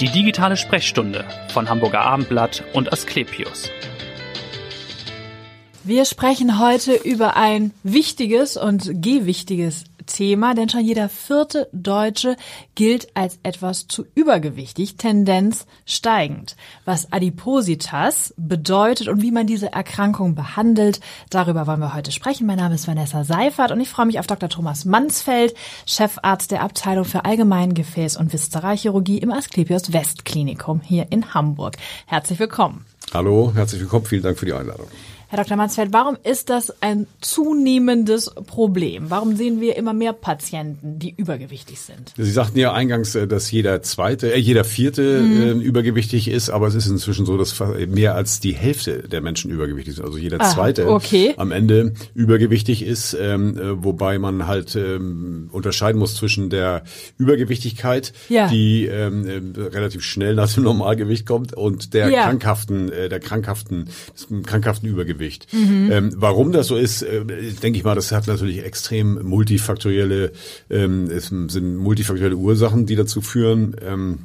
Die digitale Sprechstunde von Hamburger Abendblatt und Asklepios. Wir sprechen heute über ein wichtiges und gewichtiges Thema, denn schon jeder vierte Deutsche gilt als etwas zu übergewichtig, Tendenz steigend. Was Adipositas bedeutet und wie man diese Erkrankung behandelt, darüber wollen wir heute sprechen. Mein Name ist Vanessa Seifert und ich freue mich auf Dr. Thomas Mansfeld, Chefarzt der Abteilung für Allgemein Gefäß- und Viszeralchirurgie im Asklepios Westklinikum hier in Hamburg. Herzlich willkommen. Hallo, herzlich willkommen. Vielen Dank für die Einladung. Herr Dr. Mansfeld, warum ist das ein zunehmendes Problem? Warum sehen wir immer mehr Patienten, die übergewichtig sind? Sie sagten ja eingangs, äh, dass jeder zweite, äh, jeder vierte mhm. äh, übergewichtig ist, aber es ist inzwischen so, dass mehr als die Hälfte der Menschen übergewichtig sind. Also jeder ah, zweite okay. am Ende übergewichtig ist, ähm, äh, wobei man halt ähm, unterscheiden muss zwischen der Übergewichtigkeit, ja. die ähm, äh, relativ schnell nach dem Normalgewicht kommt, und der Ja. krankhaften, äh, der krankhaften, des krankhaften Übergewicht. Mhm. Ähm, warum das so ist, äh, denke ich mal, das hat natürlich extrem multifaktorielle, ähm, es sind multifaktorielle Ursachen, die dazu führen. Ähm,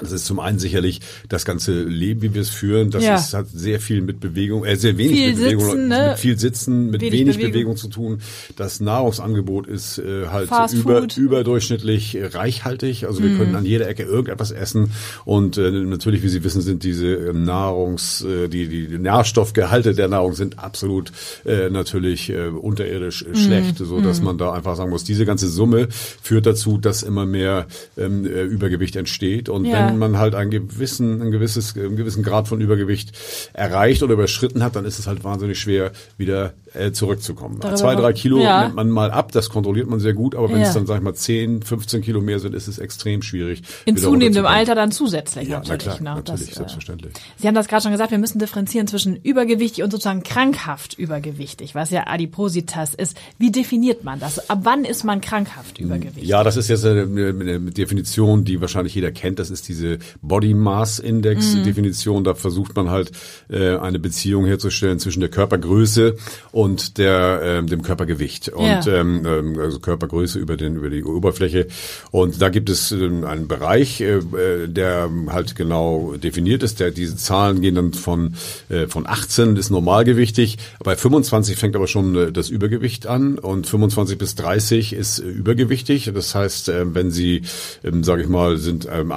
das ist zum einen sicherlich das ganze Leben, wie wir es führen. Das Ja. ist, hat sehr viel mit Bewegung, äh, sehr wenig Viel mit Bewegung, Sitzen, ne? mit viel Sitzen, mit Wenig wenig, Bewegung. Bewegung. zu tun. Das Nahrungsangebot ist äh, halt Fast über, Food. überdurchschnittlich äh, reichhaltig. Also wir Mhm. können an jeder Ecke irgendetwas essen. Und äh, natürlich, wie Sie wissen, sind diese äh, Nahrungs, äh, die, die Nährstoffgehalte der Nahrung sind absolut äh, natürlich äh, unterirdisch Mhm. äh, schlecht, so dass man da einfach sagen muss, diese ganze Summe führt dazu, dass immer mehr ähm, äh, Übergewicht entsteht. Und Ja. Wenn man halt einen gewissen, ein gewisses, einen gewissen Grad von Übergewicht erreicht oder überschritten hat, dann ist es halt wahnsinnig schwer, wieder äh, zurückzukommen. Darüber Zwei, drei Kilo Ja. nimmt man mal ab, das kontrolliert man sehr gut, aber wenn Ja. es dann, sag ich mal, 10, 15 Kilo mehr sind, ist es extrem schwierig. In zunehmendem. Alter dann zusätzlich Ja, na natürlich. klar, ne? natürlich, Das, äh, selbstverständlich. Sie haben das gerade schon gesagt, wir müssen differenzieren zwischen übergewichtig und sozusagen krankhaft übergewichtig, was ja Adipositas ist. Wie definiert man das? Ab wann ist man krankhaft übergewichtig? Ja, das ist jetzt eine, eine Definition, die wahrscheinlich jeder kennt. Das ist diese Body Mass Index Mhm. Definition. Da versucht man halt äh, eine Beziehung herzustellen zwischen der Körpergröße und der ähm, dem Körpergewicht und Ja. ähm, ähm, also Körpergröße über den über die Oberfläche. Und da gibt es ähm, einen Bereich, äh, äh, der halt genau definiert ist. Der diese Zahlen gehen dann von äh, von 18 ist normalgewichtig. Bei 25 fängt aber schon äh, das Übergewicht an und 25 bis 30 ist äh, übergewichtig. Das heißt, äh, wenn Sie, ähm, sage ich mal, sind ähm,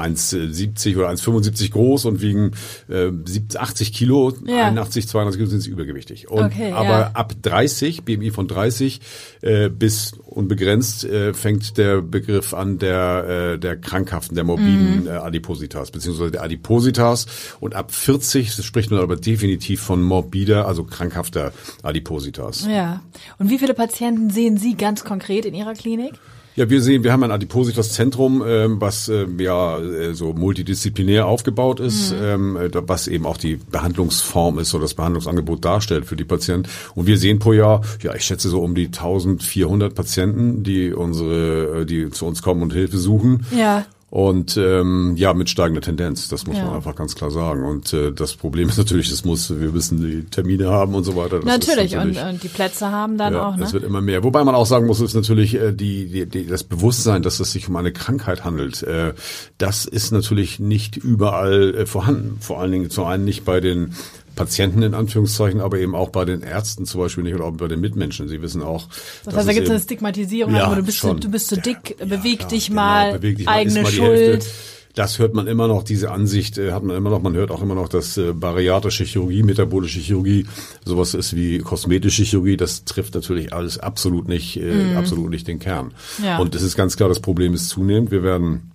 1,70 oder 1,75 groß und wiegen äh, 70, 80 Kilo, Ja. 81, 82 Kilo sind Sie übergewichtig. Und, Okay, aber ja. ab 30, BMI von 30 äh, bis unbegrenzt äh, fängt der Begriff an der äh, der krankhaften, der morbiden Mhm. äh, Adipositas beziehungsweise der Adipositas und ab 40 das spricht man aber definitiv von morbider, also krankhafter Adipositas. Ja. Und wie viele Patienten sehen Sie ganz konkret in Ihrer Klinik? Ja, wir sehen, wir haben ein Adipositas-Zentrum, ähm, was ähm, ja äh, so multidisziplinär aufgebaut ist, ähm, äh, was eben auch die Behandlungsform ist oder das Behandlungsangebot darstellt für die Patienten. Und wir sehen pro Jahr, ja, ich schätze so um die 1400 Patienten, die unsere, äh, die zu uns kommen und Hilfe suchen. Ja. Und ähm, ja, mit steigender Tendenz, das muss Ja. man einfach ganz klar sagen. Und äh, das Problem ist natürlich, das muss, wir müssen die Termine haben und so weiter. Natürlich. natürlich Und, und die Plätze haben dann ja, auch, ne? es wird immer mehr. Wobei man auch sagen muss, ist natürlich äh, die, die, die, das Bewusstsein, dass es sich um eine Krankheit handelt. Äh, das ist natürlich nicht überall äh, vorhanden. Vor allen Dingen zum einen nicht bei den Patienten in Anführungszeichen, aber eben auch bei den Ärzten zum Beispiel nicht oder auch bei den Mitmenschen. Sie wissen auch, Das dass heißt, da gibt es eine Stigmatisierung, Ja, also du bist, schon. du bist zu Ja, dick, ja, beweg klar, dich genau, mal, beweg dich eigene mal Schuld. Das hört man immer noch, diese Ansicht äh, hat man immer noch, man hört auch immer noch, dass äh, bariatrische Chirurgie, metabolische Chirurgie sowas ist wie kosmetische Chirurgie, das trifft natürlich alles absolut nicht, äh, absolut nicht den Kern. Ja. Und es ist ganz klar, das Problem ist zunehmend. Wir werden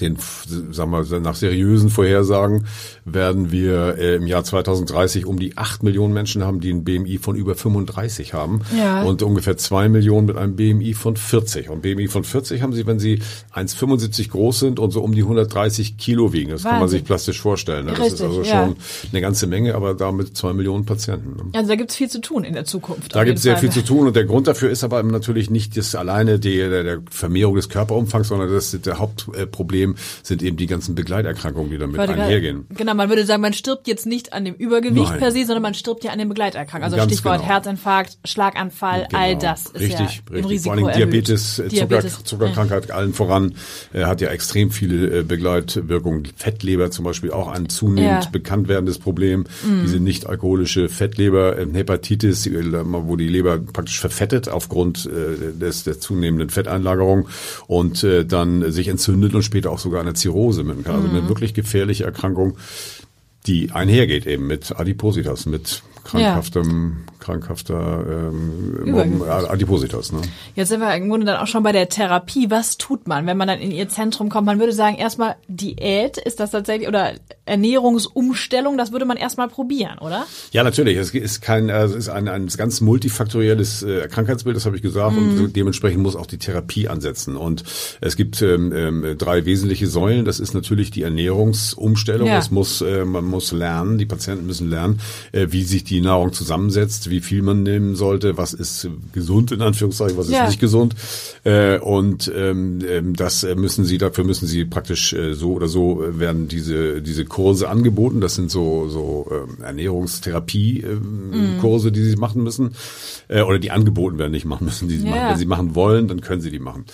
den, sagen wir, nach seriösen Vorhersagen werden wir äh, im Jahr 2030 um die 8 Millionen Menschen haben, die ein BMI von über 35 haben. Ja. Und ungefähr 2 Millionen mit einem BMI von 40. Und BMI von 40 haben sie, wenn sie 1,75 groß sind und so um die 130 Kilo wiegen. Das kann man Wahnsinn. sich plastisch vorstellen. ne? Das ist Richtig, also ja. schon eine ganze Menge, aber damit 2 Millionen Patienten. ne? Also da gibt's viel zu tun in der Zukunft. Da auf gibt es jeden sehr viel zu tun und der Grund dafür ist aber natürlich nicht das alleine die, der, der Vermehrung des Körperumfangs, sondern das ist der Hauptproblem Problem sind eben die ganzen Begleiterkrankungen, die damit einhergehen. Genau, man würde sagen, man stirbt jetzt nicht an dem Übergewicht Nein. per se, sondern man stirbt ja an den Begleiterkrankungen. Also Ganz Stichwort genau. Herzinfarkt, Schlaganfall, all Genau. das ist richtig, ja richtig. im Risiko Vor allem. Diabetes, äh, Diabetes, Zucker, Zuckerkrankheit allen voran, äh, hat ja extrem viele äh, Begleitwirkungen. Fettleber zum Beispiel auch ein zunehmend Ja. Mhm. bekannt werdendes Problem. Diese nicht alkoholische Fettleber, äh, Hepatitis, äh, wo die Leber praktisch verfettet aufgrund äh, des, der zunehmenden Fetteinlagerung und äh, dann sich entzündet und später auch sogar eine Zirrhose kann. Also Mhm. eine wirklich gefährliche Erkrankung, die einhergeht eben mit Adipositas, mit krankhaftem, krankhafter ähm. Adipositas. Ne? Jetzt sind wir im Grunde dann auch schon bei der Therapie. Was tut man, wenn man dann in ihr Zentrum kommt? Man würde sagen, erstmal Diät, ist das tatsächlich, oder Ernährungsumstellung, das würde man erstmal probieren, oder? Ja, natürlich. Es ist kein, also es ist ein, ein ganz multifaktorielles äh, Krankheitsbild, das habe ich gesagt, und so dementsprechend muss auch die Therapie ansetzen. Und es gibt ähm, ähm, drei wesentliche Säulen. Das ist natürlich die Ernährungsumstellung. Ja. Es muss, äh, man muss lernen, die Patienten müssen lernen, äh, wie sich die Nahrung zusammensetzt, wie viel man nehmen sollte, was ist gesund in Anführungszeichen, was Ja. ist nicht gesund. Äh, und ähm, ähm, das müssen sie, dafür müssen sie praktisch äh, so oder so werden diese diese Kurse angeboten. Das sind so so ähm, Ernährungstherapie ähm, Kurse, die sie machen müssen äh, oder die angeboten werden, nicht machen müssen, die sie Ja. machen. Wenn sie machen wollen, dann können sie die machen.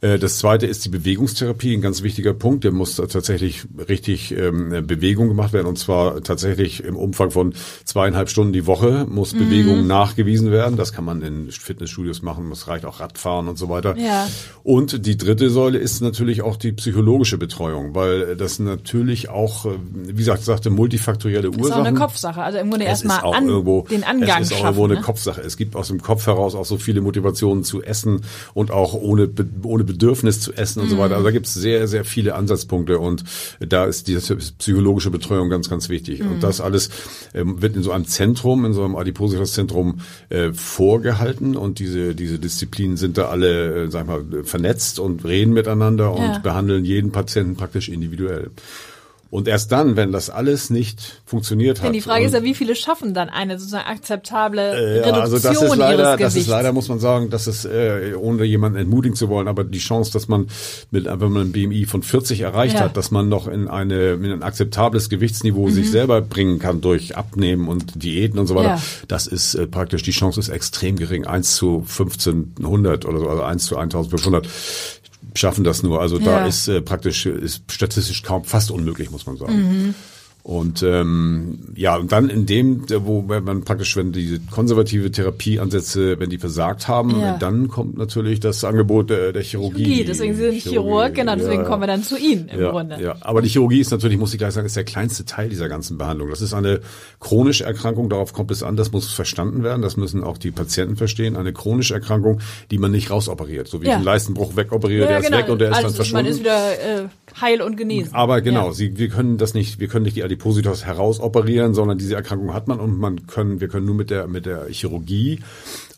Äh, Das zweite ist die Bewegungstherapie, ein ganz wichtiger Punkt. Der muss tatsächlich richtig ähm, Bewegung gemacht werden und zwar tatsächlich im Umfang von zweieinhalb Stunden die Woche muss Mhm. Bewegung nachgewiesen werden. Das kann man in Fitnessstudios machen, es reicht auch Radfahren und so weiter. Ja. Und die dritte Säule ist natürlich auch die psychologische Betreuung, weil das natürlich auch, äh, wie gesagt, sagte, multifaktorielle Das ist Ursachen. auch eine Kopfsache. Also im Grunde erstmal an, irgendwo, den Angang es ist auch schaffen. irgendwo eine ne? Kopfsache. Es gibt aus dem Kopf heraus auch so viele Motivationen zu essen und auch ohne, ohne Bedürfnis zu essen und so Mhm. weiter. Also da gibt es sehr, sehr viele Ansatzpunkte und da ist diese psychologische Betreuung ganz, ganz wichtig. Mhm. Und das alles ähm, wird in so einem Zentrum, in so einem Adipositas-Zentrum äh, vorgehalten und diese, diese Disziplinen sind da alle, äh, sag ich mal, vernetzt und reden miteinander und Ja. behandeln jeden Patienten praktisch individuell. Und erst dann, wenn das alles nicht funktioniert hat. Denn die Frage ist ja, wie viele schaffen dann eine sozusagen akzeptable äh, Reduktion also das ist leider, das ist leider, muss man sagen, das ist, äh, ohne jemanden entmutigen zu wollen, aber die Chance, dass man mit, wenn man ein BMI von 40 erreicht Ja. hat, dass man noch in eine, in ein akzeptables Gewichtsniveau sich selber bringen kann durch Abnehmen und Diäten und so weiter, Mhm. Ja. das ist äh, praktisch, die Chance ist extrem gering. 1 zu 1500 oder so, also 1 zu 1500 schaffen das nur. Also da Ja. ist äh, praktisch, ist statistisch kaum, fast unmöglich, muss man sagen. Mhm. Und ähm, ja, und dann in dem, wo man praktisch, wenn diese konservative Therapieansätze, wenn die versagt haben, Ja. dann kommt natürlich das Angebot der, der Chirurgie. Chirurgie, deswegen Sie sind Chirurg, genau, deswegen ja. kommen wir dann zu Ihnen im ja, Grunde. Ja, aber die Chirurgie ist natürlich, muss ich gleich sagen, ist der kleinste Teil dieser ganzen Behandlung. Das ist eine chronische Erkrankung, darauf kommt es an, das muss verstanden werden, das müssen auch die Patienten verstehen. Eine chronische Erkrankung, die man nicht rausoperiert. So wie Ja. ich einen Leistenbruch wegoperiere, der ist weg und der ist also, dann verschwunden. Man ist wieder äh, heil und genesen. Aber genau, Ja. sie, wir können das nicht, wir können nicht die Adipositas herausoperieren, sondern diese Erkrankung hat man und man können, wir können nur mit der, mit der Chirurgie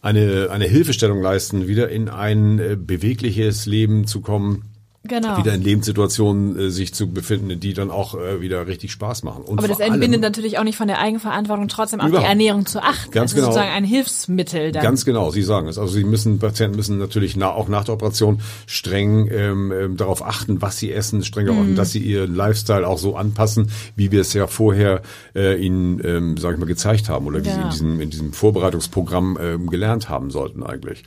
eine, eine Hilfestellung leisten, wieder in ein äh, bewegliches Leben zu kommen. Genau. Wieder in Lebenssituationen äh, sich zu befinden, die dann auch äh, wieder richtig Spaß machen. Und Aber das entbindet natürlich auch nicht von der Eigenverantwortung, trotzdem auf die. Ernährung zu achten. Ganz das ist genau. sozusagen ein Hilfsmittel dann. Ganz genau, Sie sagen es. Also Sie müssen, Patienten müssen natürlich na, auch nach der Operation streng ähm, ähm, darauf achten, was sie essen, streng darauf achten, dass sie ihren Lifestyle auch so anpassen, wie wir es ja vorher äh, Ihnen, ähm, sage ich mal, gezeigt haben oder wie Sie in diesem, in diesem Vorbereitungsprogramm ähm, gelernt haben sollten eigentlich.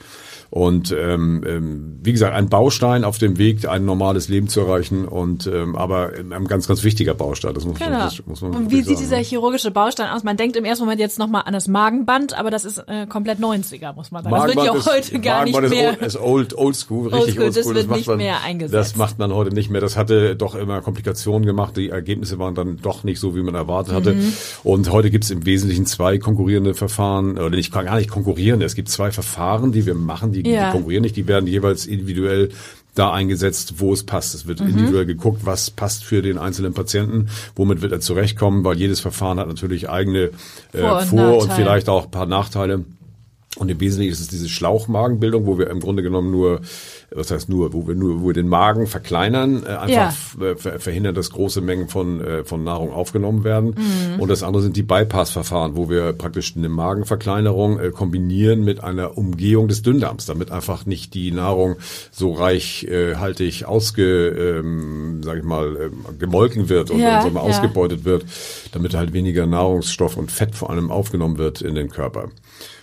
Und ähm, ähm, wie gesagt, ein Baustein auf dem Weg, ein normales Leben zu erreichen und ähm, aber ein ganz, ganz wichtiger Baustein. Das muss man, Genau. das muss man Und wie sieht sagen. dieser chirurgische Baustein aus? Man denkt im ersten Moment jetzt nochmal an das Magenband, aber das ist äh, komplett 90er, muss man sagen. Das wird ja Magenband heute gar nicht Magenband mehr. Ist old, old, school, richtig old school. das wird macht nicht man, mehr eingesetzt. Das macht man heute nicht mehr. Das hatte doch immer Komplikationen gemacht. Die Ergebnisse waren dann doch nicht so, wie man erwartet hatte. Mhm. Und heute gibt es im Wesentlichen zwei konkurrierende Verfahren, oder nicht gar nicht konkurrierende. Es gibt zwei Verfahren, die wir machen, die, Ja. die konkurrieren nicht. Die werden jeweils individuell da eingesetzt, wo es passt. Es Mhm. wird individuell geguckt, was passt für den einzelnen Patienten, womit wird er zurechtkommen, weil jedes Verfahren hat natürlich eigene äh, Vor- und Vor- und vielleicht auch ein paar Nachteile. Und im Wesentlichen ist es diese Schlauchmagenbildung, wo wir im Grunde genommen nur, was heißt nur, wo wir nur, wo wir den Magen verkleinern, äh, einfach Ja. äh, ver verhindern, dass große Mengen von, äh, von Nahrung aufgenommen werden. Und das andere sind die Bypass-Verfahren, wo wir praktisch eine Magenverkleinerung äh, kombinieren mit einer Umgehung des Dünndarms, damit einfach nicht die Nahrung so reichhaltig ausge, ähm, sag ich mal, ähm, gemolken wird und, Ja, und so mal ja. ausgebeutet wird, damit halt weniger Nahrungsstoff und Fett vor allem aufgenommen wird in den Körper.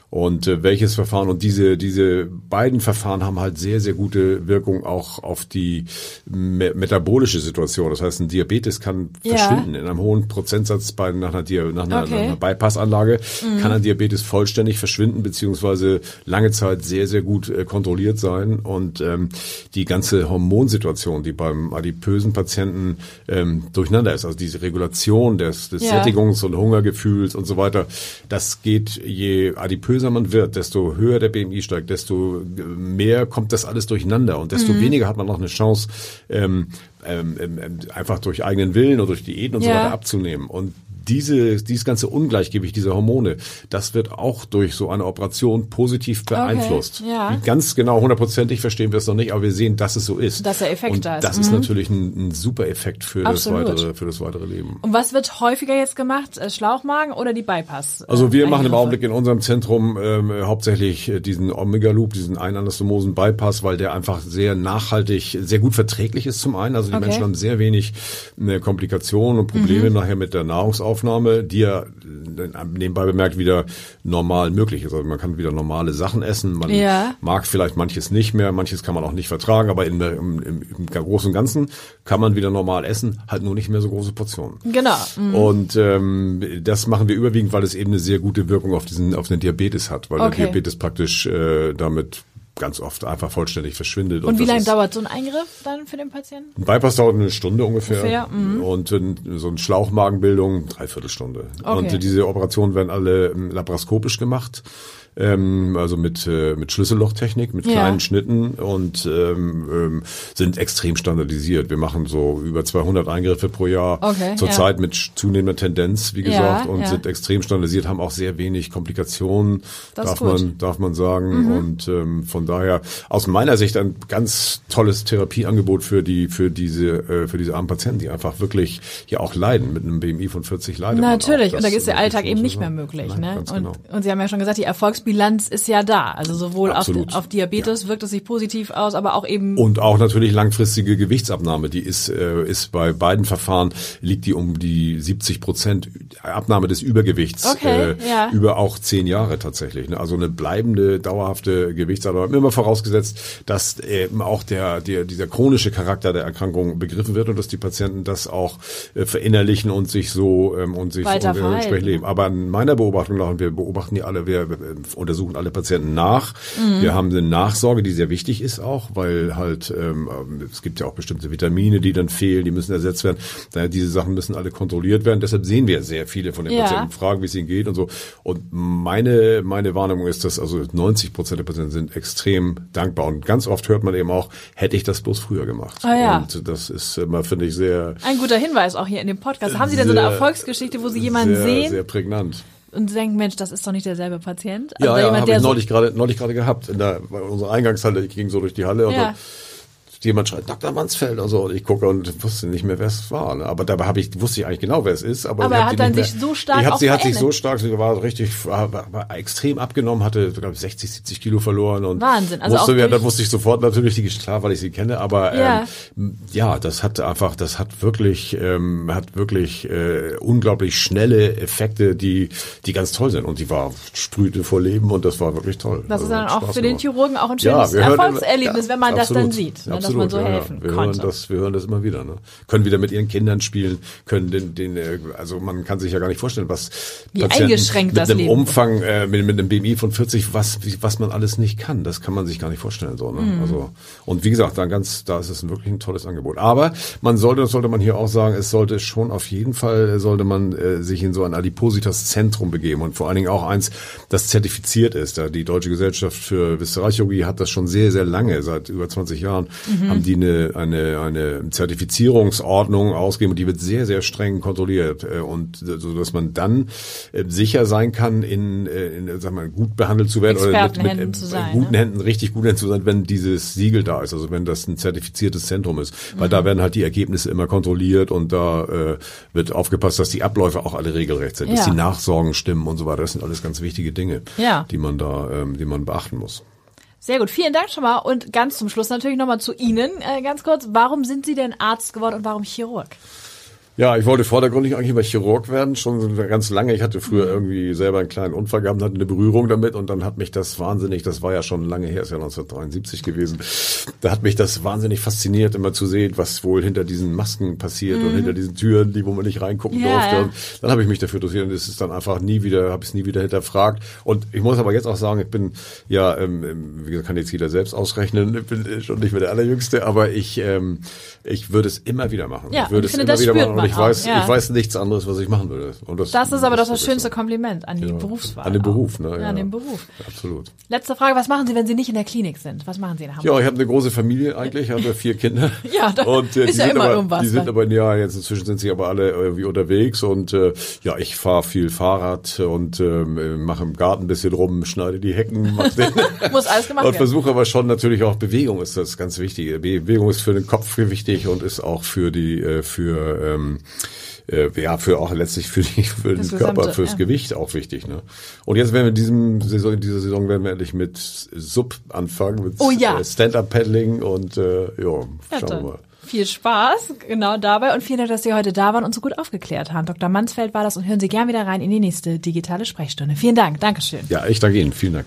Und äh, welches Verfahren und diese diese beiden Verfahren haben halt sehr sehr gute Wirkung auch auf die me metabolische Situation. Das heißt, ein Diabetes kann Ja. verschwinden in einem hohen Prozentsatz bei nach einer, Dia- nach einer, Okay. nach einer Bypassanlage kann ein Diabetes vollständig verschwinden beziehungsweise lange Zeit sehr sehr gut äh, kontrolliert sein und ähm, die ganze Hormonsituation, die beim adipösen Patienten ähm, durcheinander ist, also diese Regulation des, des Ja. Sättigungs- und Hungergefühls und so weiter, das geht, je adipöser man wird, desto höher der BMI steigt, desto mehr kommt das alles durcheinander und desto weniger hat man noch eine Chance, ähm, ähm, ähm, einfach durch eigenen Willen oder durch Diäten und so Ja. weiter abzunehmen. Und diese, dieses ganze Ungleichgewicht dieser Hormone, das wird auch durch so eine Operation positiv beeinflusst. ja. Wie Ganz genau, hundertprozentig verstehen wir es noch nicht, aber wir sehen, dass es so ist. Dass der Effekt und da ist. Das ist natürlich ein, ein super Effekt für das, weitere, für das weitere Leben. Und was wird häufiger jetzt gemacht? Äh, Schlauchmagen oder die Bypass? äh, Also wir machen im Eingriffe? Augenblick in unserem Zentrum ähm, hauptsächlich äh, diesen Omega Loop, diesen einanastomosen Bypass, weil der einfach sehr nachhaltig, sehr gut verträglich ist zum einen. Also die Okay. Menschen haben sehr wenig äh, Komplikationen und Probleme nachher mit der Nahrungsaufnahme, die ja äh, nebenbei bemerkt wieder normal möglich ist. Also man kann wieder normale Sachen essen. Man Ja. mag vielleicht manches nicht mehr, manches kann man auch nicht vertragen, aber in, im, im, im Großen und Ganzen kann man wieder normal essen, halt nur nicht mehr so große Portionen. Genau. Mhm. Und ähm, das machen wir überwiegend, weil es eben eine sehr gute Wirkung auf diesen auf den Diabetes hat, weil Okay. der Diabetes praktisch äh, damit ganz oft einfach vollständig verschwindet. Und wie das lange dauert so ein Eingriff dann für den Patienten? Ein Bypass dauert eine Stunde ungefähr, Ungefähr, mhm. und ein, so eine Schlauchmagenbildung dreiviertel Stunde. Okay. Und äh, diese Operationen werden alle ähm, laparoskopisch gemacht. Ähm, also mit, äh, mit Schlüssellochtechnik, mit Ja. kleinen Schnitten und ähm, ähm, sind extrem standardisiert. Wir machen so über 200 Eingriffe pro Jahr, Okay, zurzeit mit sch- zunehmender Tendenz, wie gesagt, Ja, und ja. sind extrem standardisiert, haben auch sehr wenig Komplikationen, Das darf. Mhm. man darf man sagen. Und ähm, von daher aus meiner Sicht ein ganz tolles Therapieangebot für die für diese äh, für diese armen Patienten, die einfach wirklich ja auch leiden mit einem BMI von 40 leiden. Natürlich, und da ist der Alltag eben nicht mehr möglich. Nein, ne? und, genau. und Sie haben ja schon gesagt, die Erfolgsbilanz ist ja da. Also sowohl auf, Absolut. auf Diabetes wirkt es sich positiv aus, aber auch eben Und auch natürlich langfristige Gewichtsabnahme, die ist, äh, ist bei beiden Verfahren liegt die um die 70 Prozent Abnahme des Übergewichts Okay, äh, ja. über auch zehn Jahre tatsächlich. Ne? Also eine bleibende, dauerhafte Gewichtsabnahme. Immer vorausgesetzt, dass eben auch der, der dieser chronische Charakter der Erkrankung begriffen wird und dass die Patienten das auch äh, verinnerlichen und sich so ähm, und sich Weiter und, äh, entsprechend leben. Aber in meiner Beobachtung nach, und wir beobachten die alle, wir untersuchen alle Patienten nach. Wir haben eine Nachsorge, die sehr wichtig ist auch, weil halt ähm, es gibt ja auch bestimmte Vitamine, die dann fehlen, die müssen ersetzt werden. Daher diese Sachen müssen alle kontrolliert werden. Deshalb sehen wir sehr viele von den Ja. Patienten, fragen, wie es ihnen geht und so. Und meine meine Wahrnehmung ist, dass also 90 Prozent der Patienten sind extrem dankbar und ganz oft hört man eben auch, hätte ich das bloß früher gemacht. Ah, ja. Und das ist immer finde ich sehr ein guter Hinweis auch hier in dem Podcast. Haben Sie denn so eine Erfolgsgeschichte, wo Sie jemanden sehr, sehen sehr prägnant. Und denken, Mensch, das ist doch nicht derselbe Patient? Ja, da ja, jemand, habe ich so- neulich gerade neulich gerade gehabt. In der bei unserer Eingangshalle, ich ging so durch die Halle und Ja. dann jemand schreit Dr. Mansfeld und so und ich gucke und wusste nicht mehr, wer es war. Ne? Aber dabei habe ich wusste ich eigentlich genau, wer es ist. Aber, Aber er hat dann sich so stark ich hab, Sie hat sich so stark, sie war richtig, war, war, war extrem abgenommen, hatte glaube ich 60, 70 Kilo verloren und Wahnsinn, also wusste, ja, dann wusste ich sofort natürlich die Geschichte, klar, weil ich sie kenne. Aber Ja. ähm, ja, das hat einfach, das hat wirklich, ähm, hat wirklich äh, unglaublich schnelle Effekte, die die ganz toll sind und die war sprühte vor Leben und das war wirklich toll. Das ist Also, dann hat auch Spaß für den gemacht. Chirurgen auch ein Ja, schönes hören Erfolgserlebnis, immer- wenn man ja, das dann absolut, sieht, absolut, man so ja, helfen wir konnte. Hören das, wir hören das immer wieder. Ne? Können wieder mit ihren Kindern spielen, können den, den, äh, also man kann sich ja gar nicht vorstellen, was Wie eingeschränkt mit das einem Leben Umfang, äh, mit, mit einem BMI von 40, was, wie- was man alles nicht kann, das kann man sich gar nicht vorstellen. So, ne? Mhm. Also und wie gesagt, da ganz, da ist es wirklich ein tolles Angebot. Aber man sollte, das sollte man hier auch sagen, es sollte schon auf jeden Fall äh, sollte man äh, sich in so ein Adipositas-Zentrum begeben und vor allen Dingen auch eins, das zertifiziert ist. Da die Deutsche Gesellschaft für Visceralchirurgie hat das schon sehr, sehr lange, seit über 20 Jahren, mhm. Haben die eine, eine, eine Zertifizierungsordnung ausgegeben und die wird sehr, sehr streng kontrolliert. Äh, und so dass man dann äh, sicher sein kann, in, äh, in sag mal, gut behandelt zu werden oder mit, mit zu sein, guten ne? Händen, richtig guten Händen zu sein, wenn dieses Siegel da ist, also wenn das ein zertifiziertes Zentrum ist. Weil mhm. da werden halt die Ergebnisse immer kontrolliert und da äh, wird aufgepasst, dass die Abläufe auch alle regelrecht sind, ja. dass die Nachsorgen stimmen und so weiter. Das sind alles ganz wichtige Dinge, ja. die man da, ähm, die man beachten muss. Sehr gut, vielen Dank schon mal. Und ganz zum Schluss natürlich nochmal zu Ihnen. Äh, ganz kurz, warum sind Sie denn Arzt geworden und warum Chirurg? Ja, ich wollte vordergründig eigentlich mal Chirurg werden, schon ganz lange. Ich hatte früher irgendwie selber einen kleinen Unfall gehabt, hatte eine Berührung damit und dann hat mich das wahnsinnig, das war ja schon lange her, ist ja 1973 gewesen, da hat mich das wahnsinnig fasziniert, immer zu sehen, was wohl hinter diesen Masken passiert mhm. und hinter diesen Türen, die wo man nicht reingucken ja, durfte. Und dann habe ich mich dafür interessiert und es ist dann einfach nie wieder, habe ich es nie wieder hinterfragt. Und ich muss aber jetzt auch sagen, ich bin ja, ähm, ähm wie gesagt, kann jetzt jeder selbst ausrechnen, ich bin schon nicht mehr der Allerjüngste, aber ich, ähm, ich würde es immer wieder machen. Ja, ich würde es immer wieder machen ich weiß, ja. ich weiß nichts anderes, was ich machen würde. Und das, das ist aber doch das schönste Kompliment an die genau. Berufswahl. An den Beruf, ne? Ja, ja, an den Beruf. Absolut. Letzte Frage, was machen Sie, wenn Sie nicht in der Klinik sind? Was machen Sie in Hamburg? Ja, ich habe eine große Familie eigentlich, ich habe vier Kinder. ja, da und, äh, ist ja immer aber, irgendwas. Die sind aber, ja, jetzt inzwischen sind sie aber alle irgendwie unterwegs und äh, ja, ich fahre viel Fahrrad und ähm, mache im Garten ein bisschen rum, schneide die Hecken. Muss alles gemacht werden. Und versuche aber schon natürlich auch Bewegung ist das ganz wichtig. Bewegung ist für den Kopf wichtig und ist auch für die, äh, für ähm, äh, ja, für auch letztlich für, die, für den Körper, fürs ja. Gewicht auch wichtig. Ne? Und jetzt werden wir in diesem Saison, in dieser Saison werden wir endlich mit Sub anfangen, mit oh, ja. Äh, Stand-Up-Paddling und äh, ja, schauen ja, wir mal. Viel Spaß genau dabei und vielen Dank, dass Sie heute da waren und so gut aufgeklärt haben. Dr. Mansfeld war das und hören Sie gern wieder rein in die nächste digitale Sprechstunde. Vielen Dank, Dankeschön. Ja, ich danke Ihnen. Vielen Dank.